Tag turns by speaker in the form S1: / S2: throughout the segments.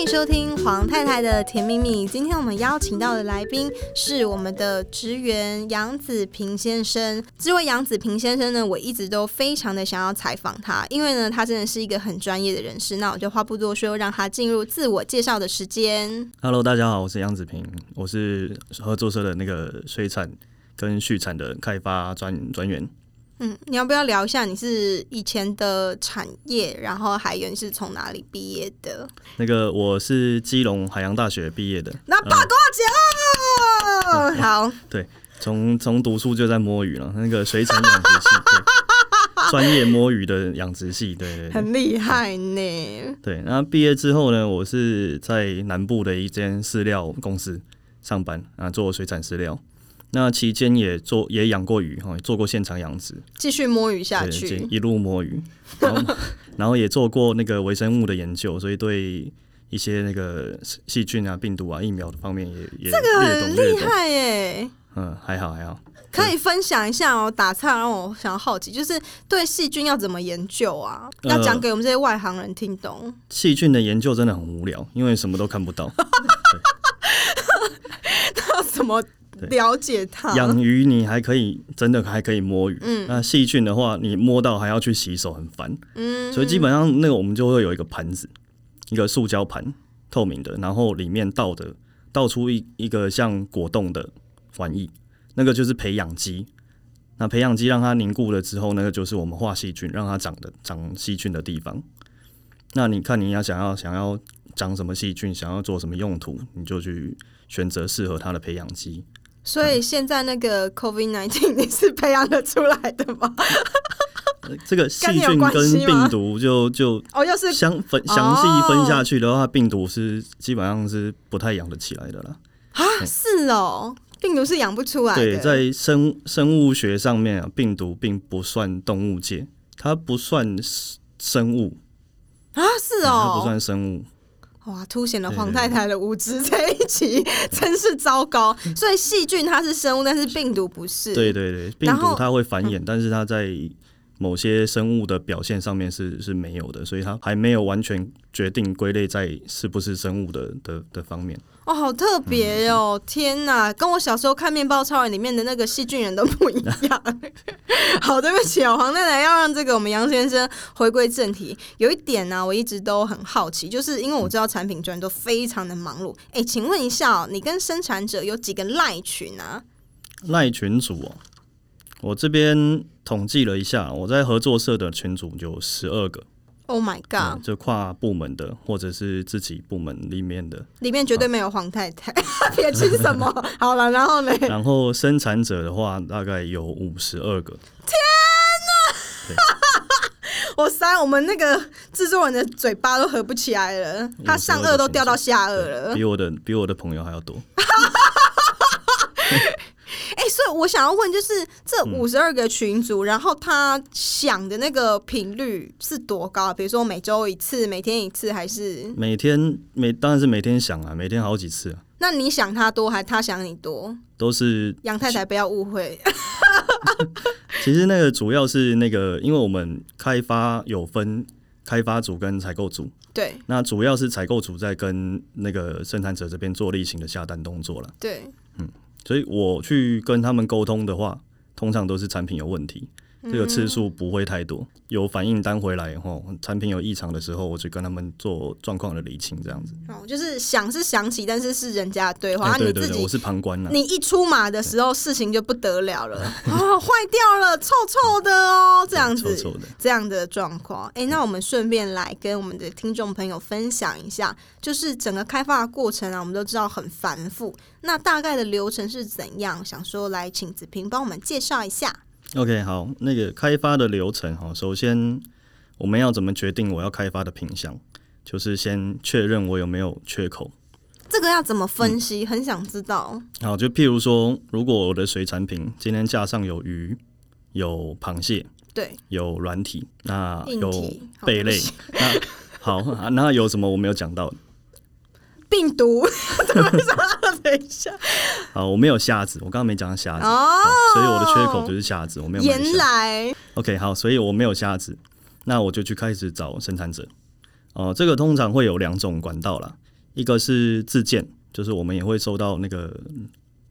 S1: 欢迎收听黄太太的甜蜜蜜。今天我们邀请到的来宾是我们的职员杨子平先生。这位杨子平先生呢，我一直都非常的想要采访他，因为呢，他真的是一个很专业的人士。那我就话不多说，让他进入自我介绍的时间。
S2: Hello，大家好，我是杨子平，我是合作社的那个水产跟畜产的开发专专员。
S1: 嗯，你要不要聊一下你是以前的产业，然后海源是从哪里毕业的？
S2: 那个我是基隆海洋大学毕业的。
S1: 那八卦奖，嗯、好，
S2: 对，从从读书就在摸鱼了，那个水产养殖系，专业摸鱼的养殖系，对对，对，
S1: 很厉害呢。
S2: 对，那毕业之后呢，我是在南部的一间饲料公司上班啊，做水产饲料。那期间也做也养过鱼哈，做过现场养殖，
S1: 继续摸鱼下去，
S2: 一路摸鱼，然后，然后也做过那个微生物的研究，所以对一些那个细菌啊、病毒啊、疫苗的方面也也
S1: 这个很厉害耶。
S2: 嗯，还好还好，
S1: 可以分享一下哦。打岔让我想要好奇，就是对细菌要怎么研究啊？要讲给我们这些外行人听懂。呃，
S2: 细菌的研究真的很无聊，因为什么都看不到。
S1: 那什么？了解它。
S2: 养鱼你还可以，真的还可以摸鱼。
S1: 嗯。
S2: 那细菌的话，你摸到还要去洗手，很烦。嗯。所以基本上那个我们就会有一个盘子，一个塑胶盘，透明的，然后里面倒的倒出一一个像果冻的玩意，那个就是培养基。那培养基让它凝固了之后，那个就是我们化细菌，让它长的长细菌的地方。那你看你要想要想要长什么细菌，想要做什么用途，你就去选择适合它的培养基。
S1: 所以现在那个 COVID nineteen 你是培养的出来的吗？
S2: 这个细菌跟病毒就就
S1: 哦，要是
S2: 相分详细分下去的话，病毒是基本上是不太养得起来的啦。
S1: 啊，是哦，病毒是养不出来的。
S2: 对，在生生物学上面啊，病毒并不算动物界，它不算生物
S1: 啊，是哦，
S2: 它不算生物。
S1: 哇，凸显了黄太太的无知，这一集 真是糟糕。所以细菌它是生物，但是病毒不是。
S2: 对对对，病毒它会繁衍，嗯、但是它在某些生物的表现上面是是没有的，所以它还没有完全决定归类在是不是生物的的的方面。
S1: 哦，好特别哦！嗯、天哪，跟我小时候看《面包超人》里面的那个细菌人都不一样。好，对不起哦，黄奶奶要让这个我们杨先生回归正题。有一点呢、啊，我一直都很好奇，就是因为我知道产品专员都非常的忙碌。哎，请问一下哦，你跟生产者有几个赖群啊？
S2: 赖群主哦，我这边统计了一下，我在合作社的群组有十二个。
S1: Oh my god！、
S2: 嗯、就跨部门的，或者是自己部门里面的，里
S1: 面绝对没有黄太太。别吃什么？好了，然后呢？
S2: 然后生产者的话，大概有五十二个。
S1: 天哪！我塞，我们那个制作人的嘴巴都合不起来了，他上颚都掉到下颚了，
S2: 比我的比我的朋友还要多。
S1: 哎、欸，所以我想要问，就是这五十二个群组，嗯、然后他想的那个频率是多高？比如说每周一次、每天一次，还是
S2: 每天每当然是每天想啊，每天好几次啊。
S1: 那你想他多，还他想你多？
S2: 都是
S1: 杨太太，不要误会。
S2: 其实那个主要是那个，因为我们开发有分开发组跟采购组，
S1: 对，
S2: 那主要是采购组在跟那个生产者这边做例行的下单动作了，
S1: 对，
S2: 嗯。所以我去跟他们沟通的话，通常都是产品有问题，这个次数不会太多。有反应单回来后，产品有异常的时候，我就跟他们做状况的厘清，这样子。
S1: 哦，就是想是想起，但是是人家的对话，欸、对对对，你自己
S2: 我是旁观了。
S1: 你一出马的时候，事情就不得了了啊，坏掉了，臭臭的哦，这样子，
S2: 臭臭的
S1: 这样的状况。哎、欸，那我们顺便来跟我们的听众朋友分享一下，就是整个开发的过程啊，我们都知道很繁复，那大概的流程是怎样？想说来请子平帮我们介绍一下。
S2: OK，好，那个开发的流程哈，首先我们要怎么决定我要开发的品项？就是先确认我有没有缺口。
S1: 这个要怎么分析？嗯、很想知道。
S2: 好，就譬如说，如果我的水产品今天架上有鱼、有螃蟹，
S1: 对，有
S2: 软体，那有贝类，那好，那有什么我没有讲到？
S1: 病毒，等一下。
S2: 好，我没有瞎子，我刚刚没讲到虾子
S1: 哦，
S2: 所以我的缺口就是瞎子，我没有。
S1: 原来
S2: ，OK，好，所以我没有瞎子，那我就去开始找生产者。哦、呃，这个通常会有两种管道啦，一个是自荐，就是我们也会收到那个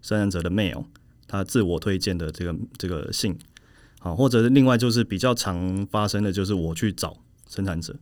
S2: 生产者的 mail，他自我推荐的这个这个信，好，或者是另外就是比较常发生的就是我去找生产者。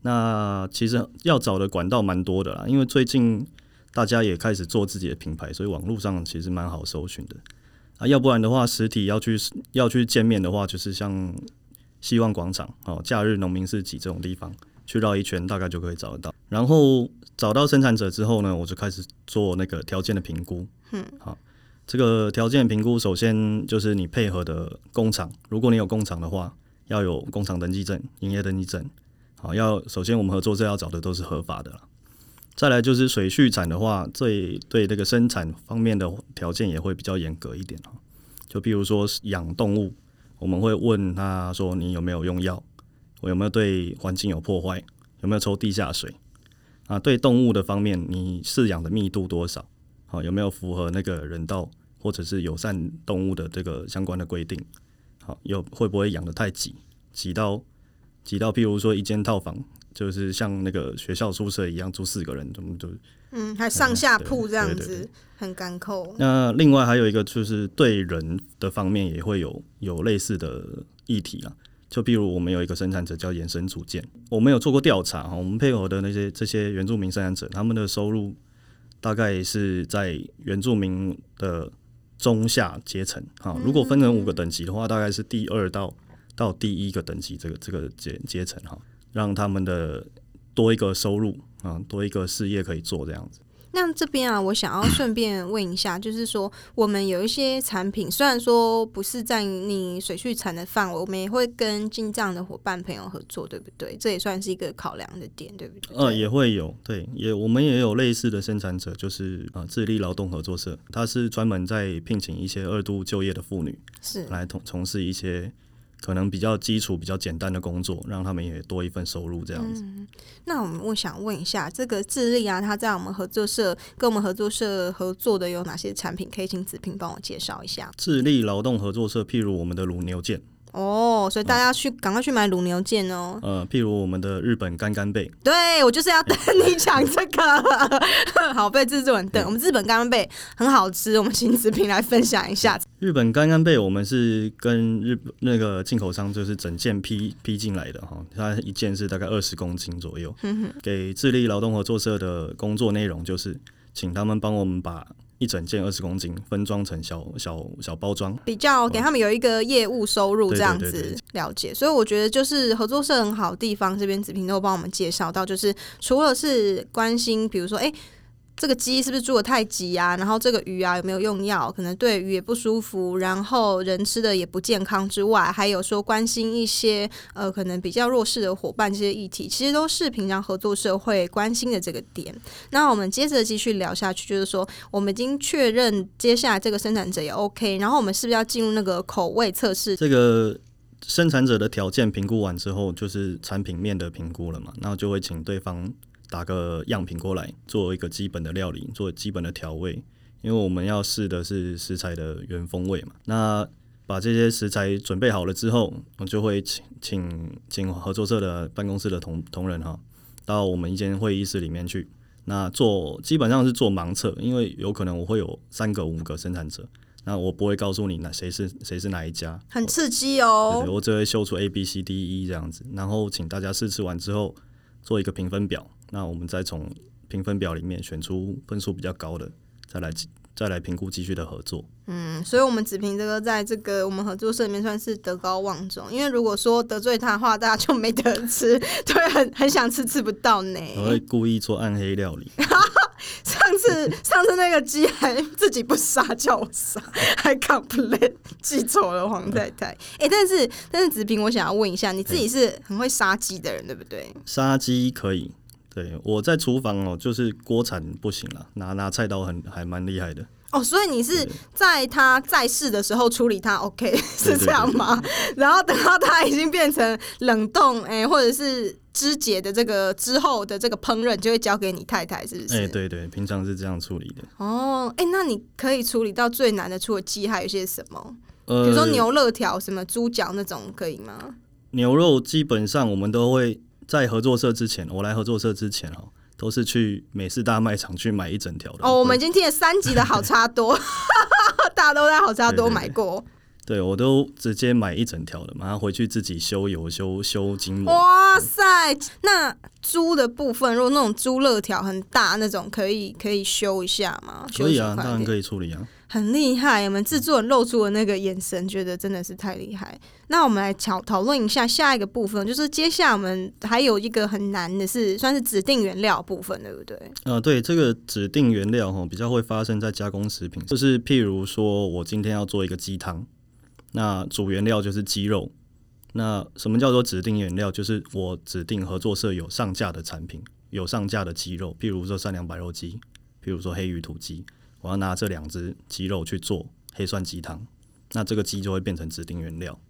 S2: 那其实要找的管道蛮多的啦，因为最近大家也开始做自己的品牌，所以网络上其实蛮好搜寻的啊。要不然的话，实体要去要去见面的话，就是像希望广场哦、假日农民市集这种地方，去绕一圈大概就可以找得到。然后找到生产者之后呢，我就开始做那个条件的评估。嗯，好，这个条件评估首先就是你配合的工厂，如果你有工厂的话，要有工厂登记证、营业登记证。好，要首先我们合作社要找的都是合法的了。再来就是水畜产的话，最对这个生产方面的条件也会比较严格一点。就比如说养动物，我们会问他说，你有没有用药，我有没有对环境有破坏，有没有抽地下水啊？对动物的方面，你饲养的密度多少？好，有没有符合那个人道或者是友善动物的这个相关的规定？好，有会不会养得太挤，挤到？挤到，譬如说一间套房，就是像那个学校宿舍一样住四个人，怎么就
S1: 嗯，还上下铺这样子，很干扣。
S2: 那另外还有一个就是对人的方面也会有有类似的议题啊，就譬如我们有一个生产者叫延伸组件，我们有做过调查哈，我们配合的那些这些原住民生产者，他们的收入大概是在原住民的中下阶层哈，如果分成五个等级的话，大概是第二到。到第一个等级，这个这个阶阶层哈，让他们的多一个收入啊，多一个事业可以做这样子。
S1: 那这边啊，我想要顺便问一下，就是说，我们有一些产品，虽然说不是在你水畜产的范围，我们也会跟进藏的伙伴朋友合作，对不对？这也算是一个考量的点，对不对？
S2: 呃，也会有，对，也我们也有类似的生产者，就是啊，自立劳动合作社，它是专门在聘请一些二度就业的妇女，是来从从事一些。可能比较基础、比较简单的工作，让他们也多一份收入，这样子。
S1: 嗯、那我们我想问一下，这个智利啊，他在我们合作社跟我们合作社合作的有哪些产品？可以请子平帮我介绍一下。
S2: 智利劳动合作社，譬如我们的乳牛腱。
S1: 哦，所以大家去赶、嗯、快去买卤牛腱哦。
S2: 呃，譬如我们的日本干干贝，
S1: 对我就是要等你讲这个。好，被制作人等。我们日本干干贝很好吃，我们请子平来分享一下。
S2: 日本干干贝，我们是跟日那个进口商就是整件批批进来的哈，它一件是大概二十公斤左右。给智利劳动合作社的工作内容就是，请他们帮我们把。一整件二十公斤，分装成小小小包装，
S1: 比较给他们有一个业务收入这样子了解。所以我觉得就是合作社很好的地方，这边子平都帮我们介绍到，就是除了是关心，比如说哎。欸这个鸡是不是住得太挤啊？然后这个鱼啊有没有用药？可能对鱼也不舒服，然后人吃的也不健康之外，还有说关心一些呃可能比较弱势的伙伴这些议题，其实都是平常合作社会关心的这个点。那我们接着继续聊下去，就是说我们已经确认接下来这个生产者也 OK，然后我们是不是要进入那个口味测试？
S2: 这个生产者的条件评估完之后，就是产品面的评估了嘛？然后就会请对方。打个样品过来，做一个基本的料理，做基本的调味，因为我们要试的是食材的原风味嘛。那把这些食材准备好了之后，我就会请请请合作社的办公室的同同仁哈，到我们一间会议室里面去。那做基本上是做盲测，因为有可能我会有三个五个生产者，那我不会告诉你哪谁是谁是哪一家，
S1: 很刺激哦。
S2: 我只会秀出 A B C D E 这样子，然后请大家试吃完之后做一个评分表。那我们再从评分表里面选出分数比较高的，再来再来评估继续的合作。
S1: 嗯，所以，我们子平这个在这个我们合作社里面算是德高望重，因为如果说得罪他的话，大家就没得吃，对，很很想吃吃不到呢。
S2: 我会故意做暗黑料理。
S1: 上次上次那个鸡还自己不杀叫我杀，还 complain 记错了黄太太。哎、欸，但是但是子平，我想要问一下，你自己是很会杀鸡的人，对不对？
S2: 杀鸡可以。对，我在厨房哦，就是锅铲不行了，拿拿菜刀很还蛮厉害的。
S1: 哦，所以你是在他在世的时候处理他，OK，是这样吗？然后等到他已经变成冷冻，哎、欸，或者是肢解的这个之后的这个烹饪，就会交给你太太，是不是？哎、
S2: 欸，对对，平常是这样处理的。
S1: 哦，哎、欸，那你可以处理到最难的，除了鸡，还有些什么？呃，比如说牛肉条、什么猪脚那种，可以吗？
S2: 牛肉基本上我们都会。在合作社之前，我来合作社之前哦，都是去美式大卖场去买一整条的。
S1: 哦，我们已经听了三集的好差多，大家都在好差多买过。
S2: 对，我都直接买一整条的，马上回去自己修油、修修筋膜。
S1: 哇塞！那猪的部分，如果那种猪肋条很大那种，可以可以修一下吗？
S2: 可以啊，当然可以处理啊。
S1: 很厉害，我们制作人露出的那个眼神，觉得真的是太厉害。那我们来讨讨论一下下一个部分，就是接下来我们还有一个很难的是，算是指定原料部分，对不对？
S2: 呃，对，这个指定原料哈，比较会发生在加工食品，就是譬如说我今天要做一个鸡汤。那主原料就是鸡肉。那什么叫做指定原料？就是我指定合作社有上架的产品，有上架的鸡肉，譬如说善良白肉鸡，譬如说黑羽土鸡，我要拿这两只鸡肉去做黑蒜鸡汤，那这个鸡就会变成指定原料。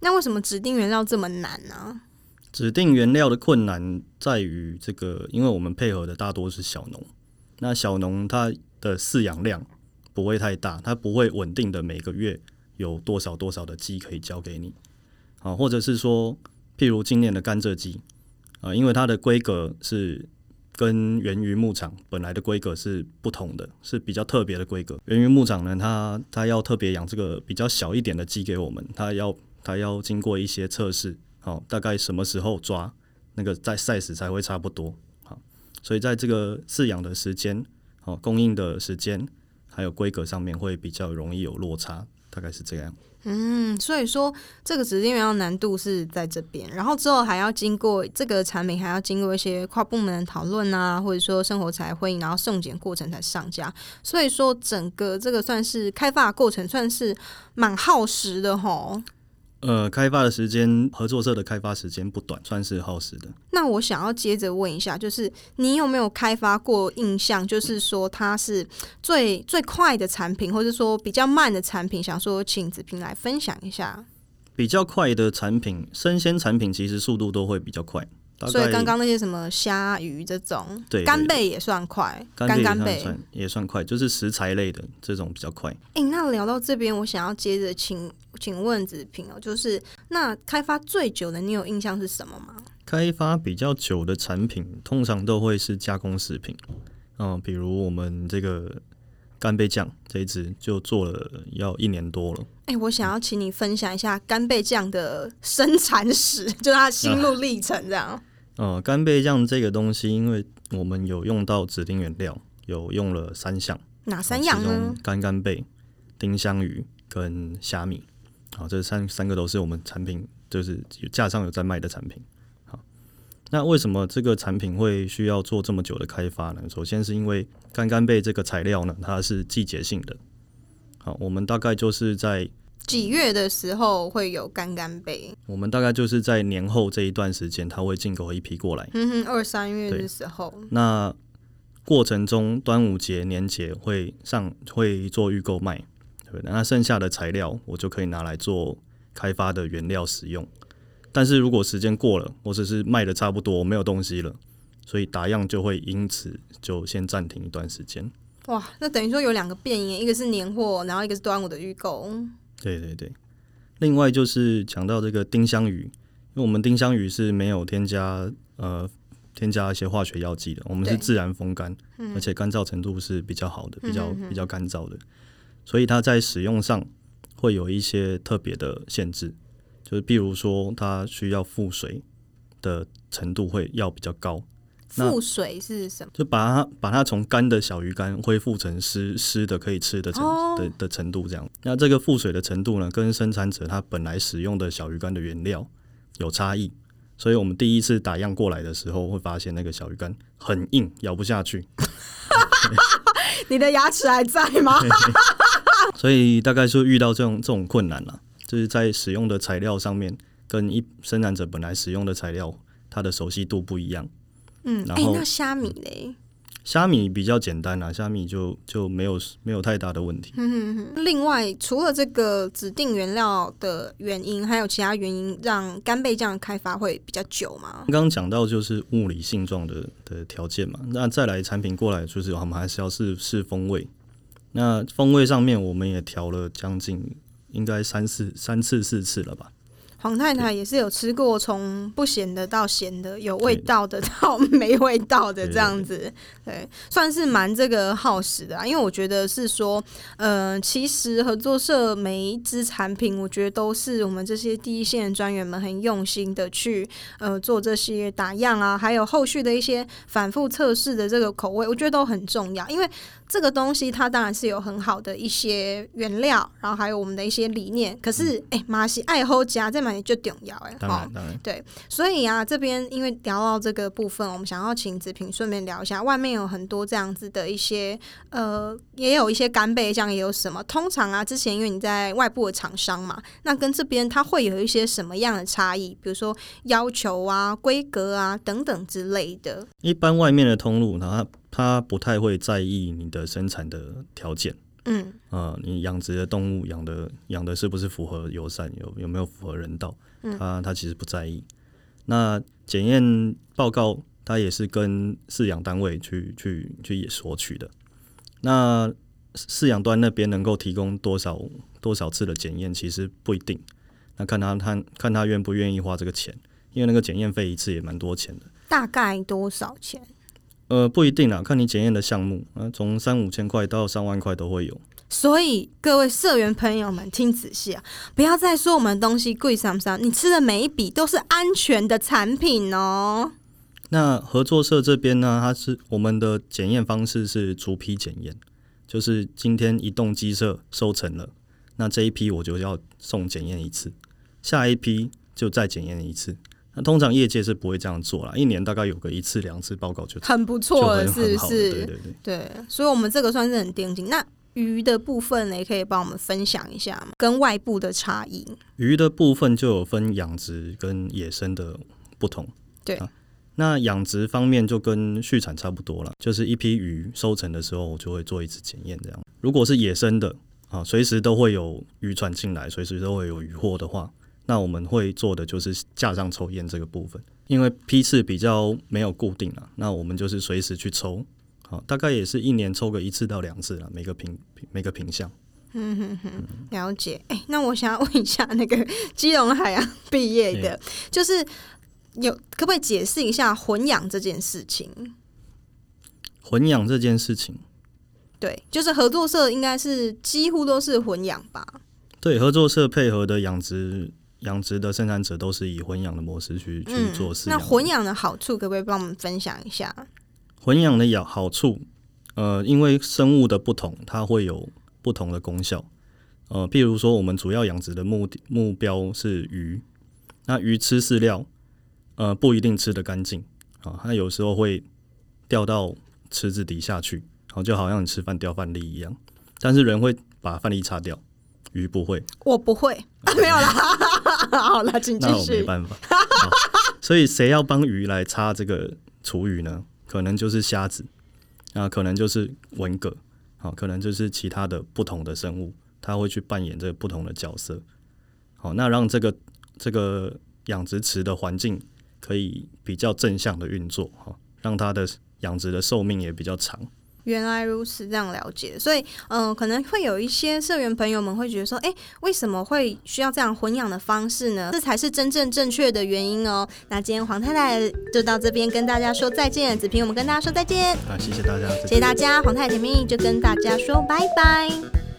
S1: 那为什么指定原料这么难呢、啊？
S2: 指定原料的困难在于这个，因为我们配合的大多是小农，那小农它的饲养量不会太大，它不会稳定的每个月。有多少多少的鸡可以交给你啊？或者是说，譬如今年的甘蔗鸡啊，因为它的规格是跟原鱼牧场本来的规格是不同的，是比较特别的规格。原鱼牧场呢，它它要特别养这个比较小一点的鸡给我们，它要它要经过一些测试，好，大概什么时候抓那个在 size 才会差不多好，所以在这个饲养的时间、好供应的时间，还有规格上面会比较容易有落差。大概是这样。
S1: 嗯，所以说这个指定原料难度是在这边，然后之后还要经过这个产品还要经过一些跨部门的讨论啊，或者说生活才会，然后送检过程才上架。所以说整个这个算是开发过程，算是蛮耗时的吼。
S2: 呃，开发的时间，合作社的开发时间不短，算是耗时的。
S1: 那我想要接着问一下，就是你有没有开发过印象，就是说它是最最快的产品，或者说比较慢的产品，想说请子平来分享一下。
S2: 比较快的产品，生鲜产品其实速度都会比较快。
S1: 所以刚刚那些什么虾鱼这种，对干贝也算快，干干贝
S2: 也算快，就是食材类的这种比较快。
S1: 哎、欸，那聊到这边，我想要接着请请问子平哦，就是那开发最久的，你有印象是什么吗？
S2: 开发比较久的产品，通常都会是加工食品，嗯，比如我们这个干贝酱这一支就做了要一年多了。
S1: 哎、欸，我想要请你分享一下干贝酱的生产史，就是它心路历程这样。嗯
S2: 呃，干贝酱这个东西，因为我们有用到指定原料，有用了三项，
S1: 哪三样呢？
S2: 干干贝、丁香鱼跟虾米，好，这三三个都是我们产品，就是架上有在卖的产品。好，那为什么这个产品会需要做这么久的开发呢？首先是因为干干贝这个材料呢，它是季节性的。好，我们大概就是在。
S1: 几月的时候会有干干贝？
S2: 我们大概就是在年后这一段时间，它会进口一批过来。
S1: 嗯哼，二三月的时候。
S2: 那过程中，端午节、年节会上会做预购卖，对？那剩下的材料我就可以拿来做开发的原料使用。但是如果时间过了，或者是卖的差不多没有东西了，所以打样就会因此就先暂停一段时间。
S1: 哇，那等于说有两个变因，一个是年货，然后一个是端午的预购。
S2: 对对对，另外就是讲到这个丁香鱼，因为我们丁香鱼是没有添加呃添加一些化学药剂的，我们是自然风干，嗯、而且干燥程度是比较好的，比较比较干燥的，所以它在使用上会有一些特别的限制，就是比如说它需要覆水的程度会要比较高。
S1: 覆水是什么？
S2: 就把它把它从干的小鱼干恢复成湿湿的可以吃的程、oh. 的的程度这样。那这个覆水的程度呢，跟生产者他本来使用的小鱼干的原料有差异。所以我们第一次打样过来的时候，会发现那个小鱼干很硬，咬不下去。
S1: 你的牙齿还在吗？
S2: 所以大概是遇到这种这种困难了，就是在使用的材料上面，跟一生产者本来使用的材料，它的熟悉度不一样。
S1: 嗯，哎、欸，那虾米嘞？
S2: 虾米比较简单啊，虾米就就没有没有太大的问题。
S1: 嗯哼哼。另外，除了这个指定原料的原因，还有其他原因让干贝酱开发会比较久吗？
S2: 刚刚讲到就是物理性状的的条件嘛，那再来产品过来就是我们还是要试试风味。那风味上面我们也调了将近应该三四三次四次了吧？
S1: 黄太太也是有吃过从不咸的到咸的，有味道的 到没味道的这样子，对，算是蛮这个耗时的啊。因为我觉得是说，呃，其实合作社每一支产品，我觉得都是我们这些第一线专员们很用心的去呃做这些打样啊，还有后续的一些反复测试的这个口味，我觉得都很重要，因为。这个东西它当然是有很好的一些原料，然后还有我们的一些理念。可是，哎、嗯，马西爱喝加在买就重要哎，
S2: 当然当然
S1: 对。所以啊，这边因为聊到这个部分，我们想要请子平顺便聊一下，外面有很多这样子的一些呃，也有一些干贝酱，也有什么？通常啊，之前因为你在外部的厂商嘛，那跟这边它会有一些什么样的差异？比如说要求啊、规格啊等等之类的。
S2: 一般外面的通路，它他不太会在意你的生产的条件，嗯，啊、呃，你养殖的动物养的养的是不是符合友善，有有没有符合人道，嗯，他他其实不在意。那检验报告他也是跟饲养单位去去去索取的。那饲养端那边能够提供多少多少次的检验，其实不一定。那看他他看他愿不愿意花这个钱，因为那个检验费一次也蛮多钱的。
S1: 大概多少钱？
S2: 呃，不一定啦，看你检验的项目，啊，从三五千块到上万块都会有。
S1: 所以各位社员朋友们听仔细啊，不要再说我们东西贵上上，你吃的每一笔都是安全的产品哦。
S2: 那合作社这边呢，它是我们的检验方式是逐批检验，就是今天一栋鸡舍收成了，那这一批我就要送检验一次，下一批就再检验一次。那通常业界是不会这样做啦，一年大概有个一次两次报告就
S1: 很不错了，是不是？
S2: 对对对，
S1: 对，所以我们这个算是很定金。那鱼的部分呢，可以帮我们分享一下吗？跟外部的差异。
S2: 鱼的部分就有分养殖跟野生的不同。
S1: 对，啊、
S2: 那养殖方面就跟畜产差不多了，就是一批鱼收成的时候，我就会做一次检验，这样。如果是野生的啊，随时都会有渔船进来，随时都会有渔获的话。那我们会做的就是架上抽烟这个部分，因为批次比较没有固定了，那我们就是随时去抽，好，大概也是一年抽个一次到两次了，每个品每个品项。
S1: 嗯哼哼，了解。哎、欸，那我想要问一下，那个 基隆海洋毕业的，就是有可不可以解释一下混养这件事情？
S2: 混养这件事情，
S1: 对，就是合作社应该是几乎都是混养吧？
S2: 对，合作社配合的养殖。养殖的生产者都是以混养的模式去去做饲养。
S1: 那混养的好处可不可以帮我们分享一下？
S2: 混养的养好处，呃，因为生物的不同，它会有不同的功效。呃，譬如说，我们主要养殖的目的目标是鱼，那鱼吃饲料，呃，不一定吃得干净啊，它有时候会掉到池子底下去，好，就好像你吃饭掉饭粒一样。但是人会把饭粒擦掉。鱼不会，
S1: 我不会，啊、没有啦。好了，请继续。
S2: 那我没办法。所以谁要帮鱼来擦这个厨余呢？可能就是虾子，啊，可能就是文蛤，好，可能就是其他的不同的生物，它会去扮演这个不同的角色。好，那让这个这个养殖池的环境可以比较正向的运作，哈，让它的养殖的寿命也比较长。
S1: 原来如此，这样了解，所以嗯、呃，可能会有一些社员朋友们会觉得说，哎，为什么会需要这样混养的方式呢？这才是真正正确的原因哦。那今天黄太太就到这边跟大家说再见，子平我们跟大家说再见。
S2: 啊，谢谢大家，
S1: 谢谢大家，黄太太甜蜜就跟大家说拜拜。